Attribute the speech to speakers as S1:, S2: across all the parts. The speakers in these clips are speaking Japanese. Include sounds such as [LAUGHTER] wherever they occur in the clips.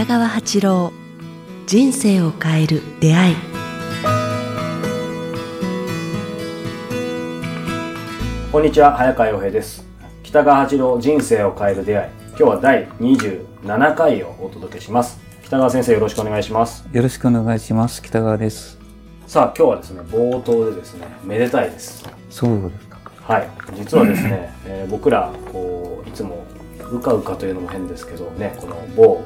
S1: 北川八郎人生を変える出会い。
S2: こんにちは早川洋平です。北川八郎人生を変える出会い。今日は第27回をお届けします。北川先生よろしくお願いします。
S3: よろしくお願いします。北川です。
S2: さあ今日はですね冒頭でですねめでたいです。
S3: そうですか。
S2: はい。実はですね、えー僕らこういつもうかうかというのも変ですけどねこの某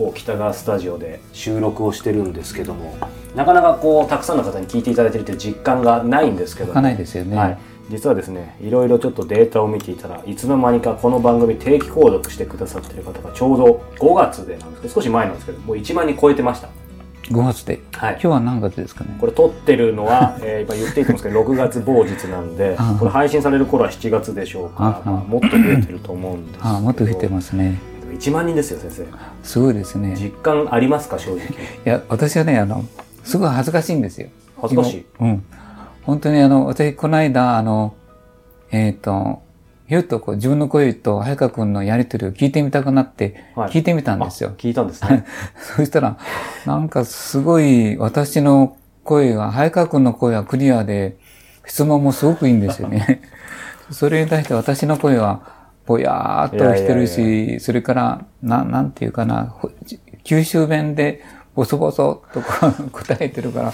S2: 某北川スタジオで収録をしてるんですけどもなかなかこうたくさんの方に聞いていただいてるという実感がないんですけど
S3: ないですよね。
S2: はい、実はですねいろいろちょっとデータを見ていたらいつの間にかこの番組定期購読してくださってる方がちょうど5月でなんですけど少し前なんですけどもう1万人超えてました
S3: 5月で？
S2: はい
S3: 今日は何月ですかね？
S2: これ撮ってるのは、[LAUGHS] えー今言っていてますけど6月某日なんで
S3: あ
S2: これ配信される頃は7月でしょうかまあもっと増えてると思うんですけど
S3: ああ、もっと増えてますね。
S2: 1万人ですよ先生
S3: すごいですね。
S2: 実感ありますか正直
S3: いや、私はね、あの、すごい恥ずかしいんですよ。
S2: 恥ずかしい？
S3: 今うん。本当にあの、私、この間、あの、えっ、と、ひゅっとこう自分の声と早川くんのやりとりを聞いてみたくなって、
S2: はい
S3: 聞いてみたんですよ
S2: あ。聞いたんですね [LAUGHS]
S3: そしたら、なんかすごい私の声が、早川くんの声はクリアで、質問もすごくいいんですよね。[LAUGHS] それに対して私の声は、ぼやーっとしてるし、
S2: いやいや
S3: それから、な、なんていうかな、ほ九州弁で、ボソボソとか答えてるから、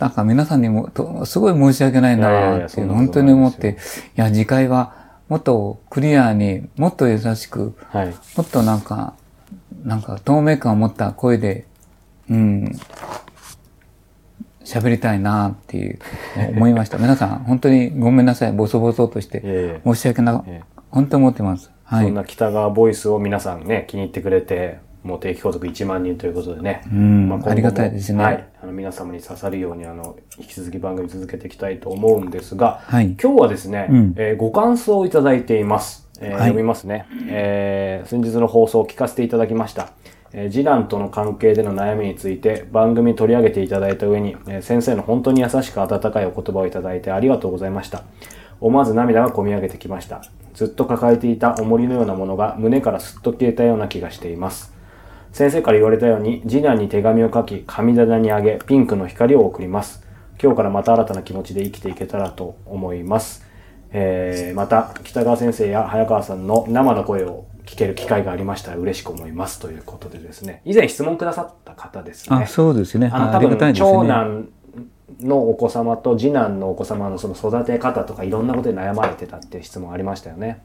S3: なんか皆さんにも、とすごい申し訳ない
S2: いやいやい
S3: なって本当に思って、いや、次回はもっとクリアに、もっと優しく、
S2: はい
S3: もっとなんか、なんか透明感を持った声で、うん、喋りたいなっていう、思いました。皆さん、本当にごめんなさい。ボソボソとして。申し訳な
S2: ええ、
S3: 本当に思ってます。はい。
S2: そんな北川ボイスを皆さんね気に入ってくれてもう定期購読1万人ということでね、
S3: うん
S2: ま今後も
S3: ありがたいですね。
S2: はい、あの皆様に刺さるようにあの引き続き番組続けていきたいと思うんですが、
S3: はい。
S2: 今日はですね、
S3: うん。
S2: えーご感想をいただいています、えー
S3: はい。
S2: 読みますね、えー先日の放送を聞かせていただきました。えー次男との関係での悩みについて番組取り上げていただいた上に、えー先生の本当に優しく温かいお言葉をいただいてありがとうございました。思わず涙がこみ上げてきました。ずっと抱えていた重りのようなものが胸からすっと消えたような気がしています。先生から言われたように次男に手紙を書き神棚にあげピンクの光を送ります。今日からまた新たな気持ちで生きていけたらと思います。えーまた北川先生や早川さんの生の声を聞ける機会がありましたら嬉しく思いますということでですね以前質問くださった方ですね
S3: あ、そうですね。
S2: あの多分
S3: ですね。
S2: 長男のお子様と次男のお子様のその育て方とかいろんなことで悩まれてたっていう質問ありましたよね。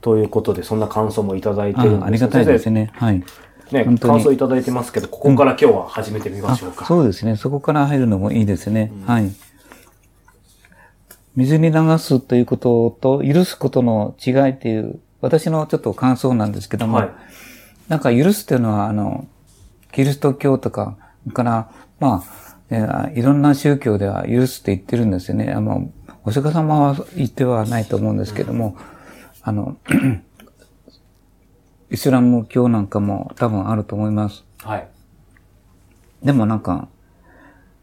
S2: ということでそんな感想もいただいてるんです
S3: あありがたいですね。はい。
S2: ね感想いただいてますけどここから今日は始めてみま
S3: あ
S2: しょうか。
S3: そうですね。そこから入るのもいいですね。はい。水に流すということと許すことの違いっていう、私のちょっと感想なんですけども、
S2: はい
S3: なんか許すっていうのは、あの、キリスト教とか、から、まあ、えーいろんな宗教では許すって言ってるんですよね。あの、お釈迦様は言ってはないと思うんですけども、あの、[CLEARS THROAT] イスラム教なんかも多分あると思います。
S2: はい。
S3: でもなんか、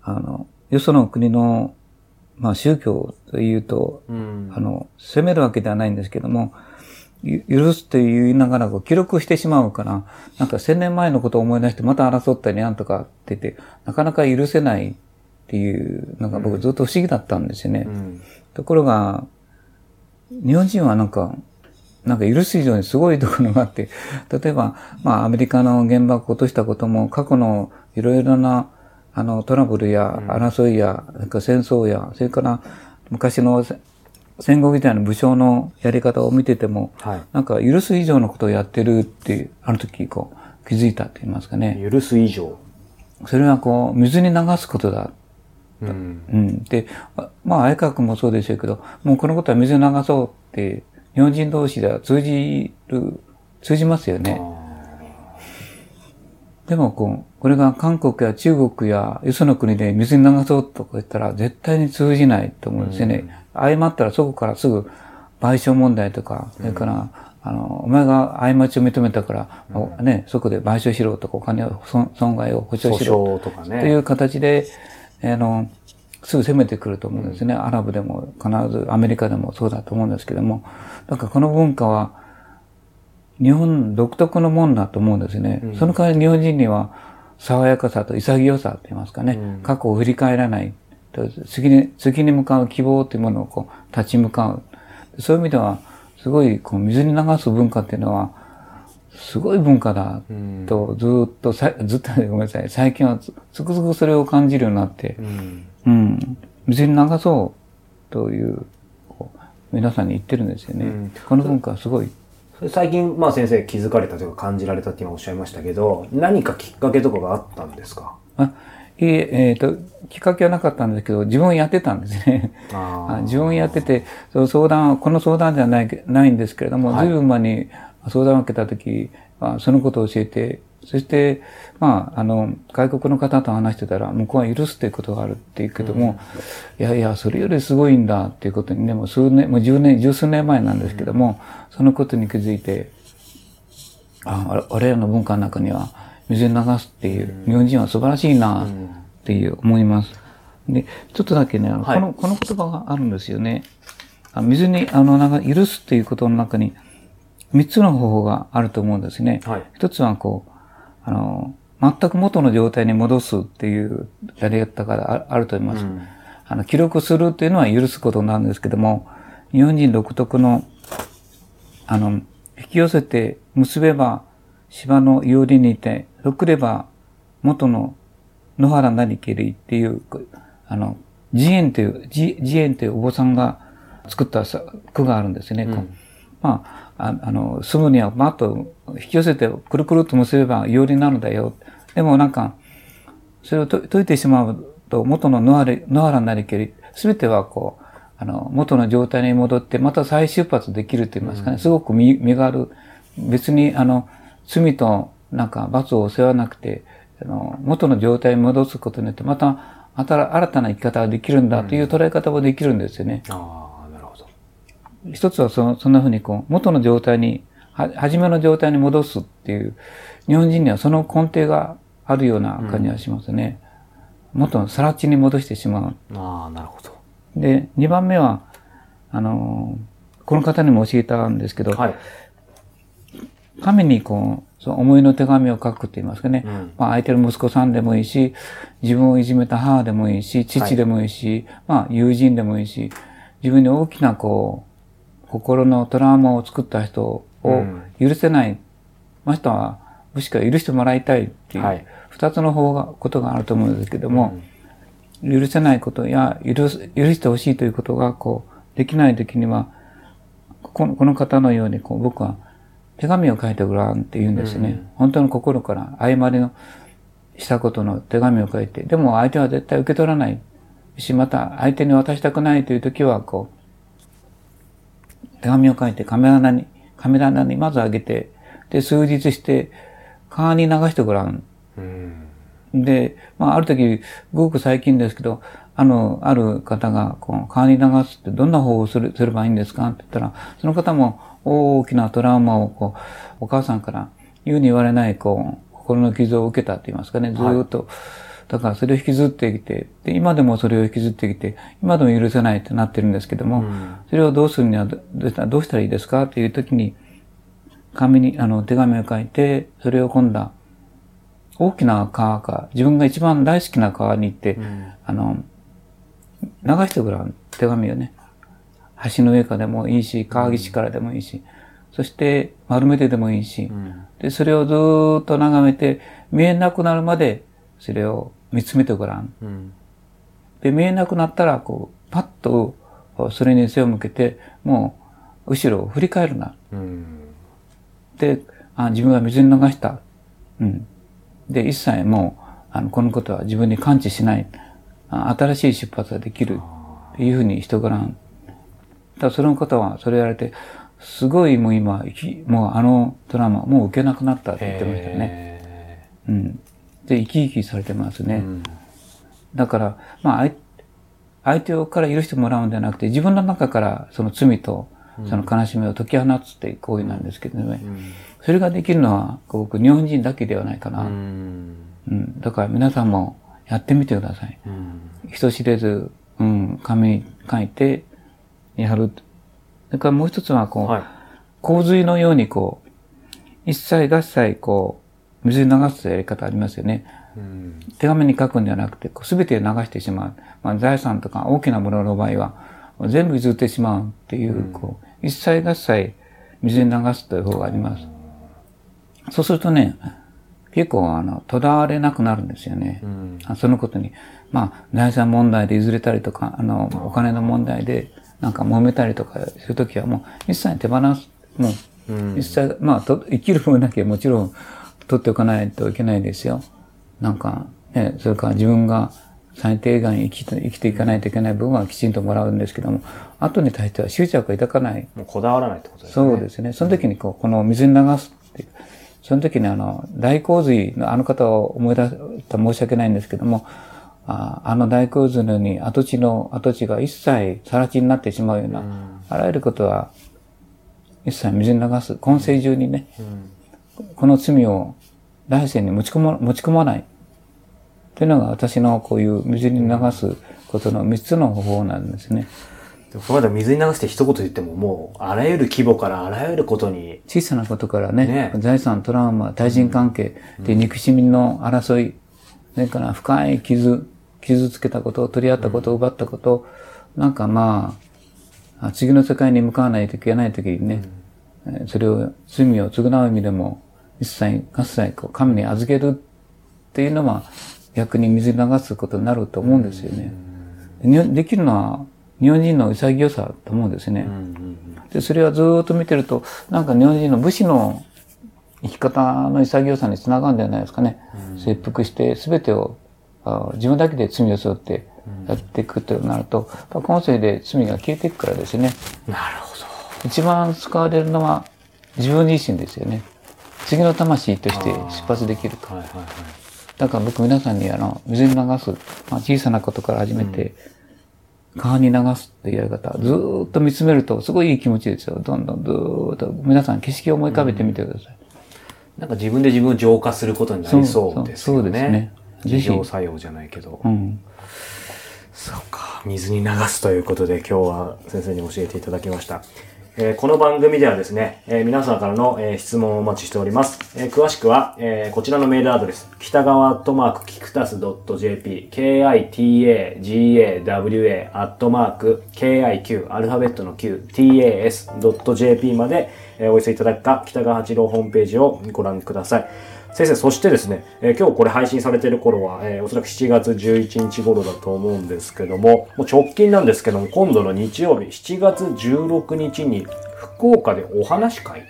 S3: あの、よその国の、まあ宗教というと、
S2: うん
S3: あの、責めるわけではないんですけども、ゆ許すと言いながら記録してしまうから、なんか千年前のことを思い出してまた争ったりなんとかって言って、なかなか許せないっていうのが僕ずっと不思議だったんですよね。
S2: うん
S3: ところが、日本人はなんか、なんか許す以上にすごいところがあって、例えば、まあアメリカの原爆を落としたことも過去のいろいろなあのトラブルや争いや、それから戦争や、それから昔のせ戦後みたいな武将のやり方を見てても、
S2: はい
S3: なんか許す以上のことをやってるって、あの時こう気づいたって言いますかね。
S2: 許す以上。
S3: それはこう水に流すことだ
S2: うん
S3: うん。で、あまあ、相川君もそうでしょうけど、もうこのことは水に流そうって、日本人同士では通じる、通じますよね。でも、こう、これが韓国や中国やよその国で水に流そうとか言ったら絶対に通じないと思うんですよね。誤ったらそこからすぐ賠償問題とか、それから、あの、お前が過ちを認めたから、おね、そこで賠償しろとか、お金を、損損害を保証しろ
S2: とかね。
S3: という形で、あの、すぐ攻めてくると思うんですね。アラブでも必ずアメリカでもそうだと思うんですけども、だからこの文化は、日本独特のもんだと思うんですね。その代わり日本人には爽やかさと潔さと言いますかね、過去を振り返らない。次に、次に向かう希望というものをこう立ち向かう。そういう意味では、すごいこう水に流す文化っていうのは、すごい文化だと、ずっとさ、ずっとごめんなさい、最近はつつくづくそれを感じるようになって、
S2: うん。
S3: うん、水に流そうという、こう皆さんに言ってるんですよね。
S2: うん
S3: この文化はすごい。
S2: 最近、まあ先生気づかれたというか感じられたって今おっしゃいましたけど、何かきっかけとかがあったんですか？
S3: あいえ、えっ、と、きっかけはなかったんですけど、自分やってたんですね。
S2: あ
S3: あ自分やってて、その相談、この相談じゃないけないんですけれども、
S2: はい。
S3: ずいぶん前に相談を受けたときは、そのことを教えて、そして、まあ、あの、外国の方と話してたら、向こうは許すということがあるって言うけども、いやいや、それよりすごいんだっていうことにね、もう数年、もう十年、十数年前なんですけども、そのことに気づいて、あ、我我らの文化の中には、水に流すっていう、日本人は素晴らしいな、っていう思います。で、ちょっとだけね、
S2: はい
S3: この、この言葉があるんですよね。あ水に、あの、なんか許すっていうことの中に、三つの方法があると思うんですね。
S2: はい
S3: 一つは、こう、あの、全く元の状態に戻すっていうやり方がああると思います。
S2: うん
S3: あの、記録するっていうのは許すことなんですけども、日本人独特の、あの、引き寄せて結べば芝のいおりにいて、ろくれば元の野原なりけりっていう、あの、慈円という、慈慈円というお坊さんが作ったさ句があるんですね。こうまあ、ああの、住むにはマッと引き寄せてくるくるっと結べばいおりなのだよ。でもなんか、それをと解いてしまうと、元の野原野原なりけり、すべてはこう、あの、元の状態に戻って、また再出発できると言いますかね、すごく身身がある。別に、あの、罪となんか罰を背負わなくて、あの、元の状態に戻すことによって、また、新新たな生き方ができるんだという捉え方もできるんですよね。
S2: ああ、なるほど。
S3: 一つはそそんな風にこう、元の状態に、は、初めの状態に戻すっていう、日本人にはその根底があるような感じがしますね。元のさら地に戻してしまう。
S2: ああ、なるほど。
S3: で、二番目は、あのーこの方にも教えたんですけど、
S2: はい。
S3: 神にこう、その思いの手紙を書くって言いますかね。
S2: うん。
S3: まあ相手の息子さんでもいいし、自分をいじめた母でもいいし、父でもいいし、まあ友人でもいいし、自分に大きなこう、心のトラウマを作った人を
S2: うん。
S3: 許せない、ましたは、もしくは許してもらいたいっていう、
S2: はい。
S3: 二つの方が、ことがあると思うんですけども、許せないことや、許す、許してほしいということが、こう、できないときには、このこの方のように、こう、僕は手紙を書いてごらんって言うんですね。本当の心から、誤りのしたことの手紙を書いて、でも相手は絶対受け取らないし、また相手に渡したくないというときは、こう、手紙を書いてカメラ棚に、カメラ棚にまず上げて、で、数日して、川に流してごらん
S2: うん。
S3: で、まあ、ある時、ごく最近ですけど、あの、ある方が、こう、川に流すってどんな方法をするすればいいんですかって言ったら、その方も大きなトラウマを、こう、お母さんから言うに言われない、こう、心の傷を受けたって言いますかね、ずーっと。だからそれを引きずってきて、で、今でもそれを引きずってきて、今でも許せないってなってるんですけども、それをどうするにはどどうしたらどうしたらいいですかっていう時に、紙に、あの、手紙を書いて、それを今度は、大きな川か、自分が一番大好きな川に行って、あの、流してごらん、手紙をね。橋の上からでもいいし、川岸からでもいいし、そして丸めてでもいいし、で、それをずーっと眺めて、見えなくなるまで、それを見つめてごらん。
S2: うん。
S3: で、見えなくなったら、こう、パッと、それに背を向けて、もう、後ろを振り返るな。
S2: うん。
S3: で、あ自分は水に流した。うん。で、一切もう、あの、このことは自分に感知しない。あ新しい出発ができる。っていうふうに人柄ん。だからその方は、それやられて、すごいもう今、もうあのドラマ、もう受けなくなったって言ってましたね。
S2: へ
S3: うん。で、生き生きされてますね。
S2: ーうん。
S3: だから、まあ、相相手をから許してもらうんじゃなくて、自分の中からその罪と、その悲しみを解き放つっていう行為なんですけどね。それができるのは、僕、日本人だけではないかな。
S2: う
S3: うん。
S2: ん。
S3: だから皆さんもやってみてください。
S2: うん。
S3: 人知れず、うん、紙に書いて、やる。それからもう一つは、こう、
S2: はい。
S3: 洪水のようにこう、一切合切こう、水に流すやり方ありますよね。
S2: うん。
S3: 手紙に書くんではなくて、こう全て流してしまう。まあ、財産とか大きなものの場合は、全部譲ってしまうっていう、こう、一切合切水に流すという方があります。そうするとね、結構、あの、とらわれなくなるんですよね。
S2: うん。
S3: あそのことに。まあ、財産問題で譲れたりとか、あの、お金の問題で、なんか揉めたりとかするときはもう、一切手放す。もう、
S2: うん
S3: 一切、まあ、と生きる分だけもちろん取っておかないといけないですよ。なんか、ね、それから自分が最低限生きて生きていかないといけない部分はきちんともらうんですけども、後に対しては執着が抱かない。
S2: もうこだわらないってことですね。
S3: そうですね。その時にこう、この水に流すっていう。その時にあの、大洪水のあの方を思い出したら申し訳ないんですけども、ああの大洪水のように跡地の、跡地が一切更地になってしまうような、あらゆることは一切水に流す。今世中にね、この罪を来世に持ち込ま、持ち込まない。というのが私のこういう水に流すことの三つの方法なんですね。
S2: この間水に流して一言言ってももう、あらゆる規模からあらゆることに、
S3: 小さなことからね、
S2: ね。
S3: 財産、トラウマ、対人関係、で、憎しみの争い、それから深い傷、傷つけたこと、取り合ったこと、奪ったこと、なんかまあ、あ次の世界に向かわないといけないときにね、えーそれを、罪を償う意味でも、一切、合切、こう、神に預けるっていうのは、逆に水に流すことになると思うんですよね。にできるのは、日本人の潔さだと思うんですね。で、それはずーっと見てると、なんか日本人の武士の生き方の潔さにつながるんじゃないですかね。切腹して全てをあ自分だけで罪を背負ってやっていくとなると、やっぱ今世で罪が消えていくからですね。
S2: なるほど。
S3: 一番使われるのは自分自身ですよね。次の魂として出発できると。
S2: はいはいはい。
S3: だから僕皆さんにあの、水に流す、まあ、小さなことから始めて、川に流すっていうやり方、ずーっと見つめるとすごいいい気持ちですよ。どんどんずーっと皆さん景色を思い浮かべてみてください。
S2: なんか自分で自分を浄化することになりそうですよね。
S3: そうですね
S2: 自浄作用じゃないけど。
S3: うん。
S2: そうか。水に流すということで今日は先生に教えていただきました。えーこの番組ではですね、えー皆さんからの、えー質問をお待ちしております。えー詳しくは、えーこちらのメールアドレス、北川アットマークキクタス .jp、kitagawa アットマーク kiq、アルファベットの q、tas.jp まで、えーお寄せいただくか、北川八郎ホームページをご覧ください。先生、そしてですね、えー今日これ配信されている頃は、えーおそらく7月11日頃だと思うんですけども、もう直近なんですけども、今度の日曜日、7月16日に福岡でお話し会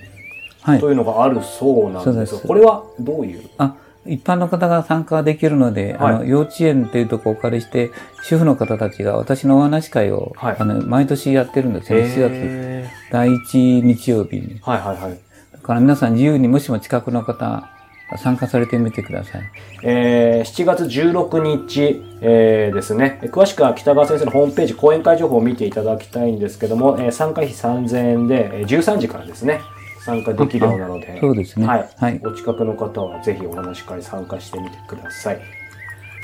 S3: はい
S2: と。いうのがあるそうなんですが、
S3: そうです
S2: これはどういう？
S3: あ、一般の方が参加できるので、あ
S2: は
S3: の、幼稚園というところをお借りして、主婦の方たちが私のお話し会を、
S2: はい
S3: あの、毎年やってるんですよ、7月。
S2: へ
S3: 第一日曜日に。
S2: ーはいはいはい。
S3: だから皆さん自由にもしも近くの方、参加されてみてください。
S2: えー7月16日、えーですね。詳しくは北川先生のホームページ、講演会情報を見ていただきたいんですけども、えー参加費3000円で、えー13時からですね、参加できるようなので、
S3: そうですね
S2: はい。
S3: はい
S2: お近くの方はぜひお話し会参加してみてください。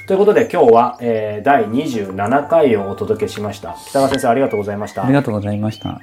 S2: ということで今日は、えー第27回をお届けしました。北川先生ありがとうございました
S3: あり。がとうございました。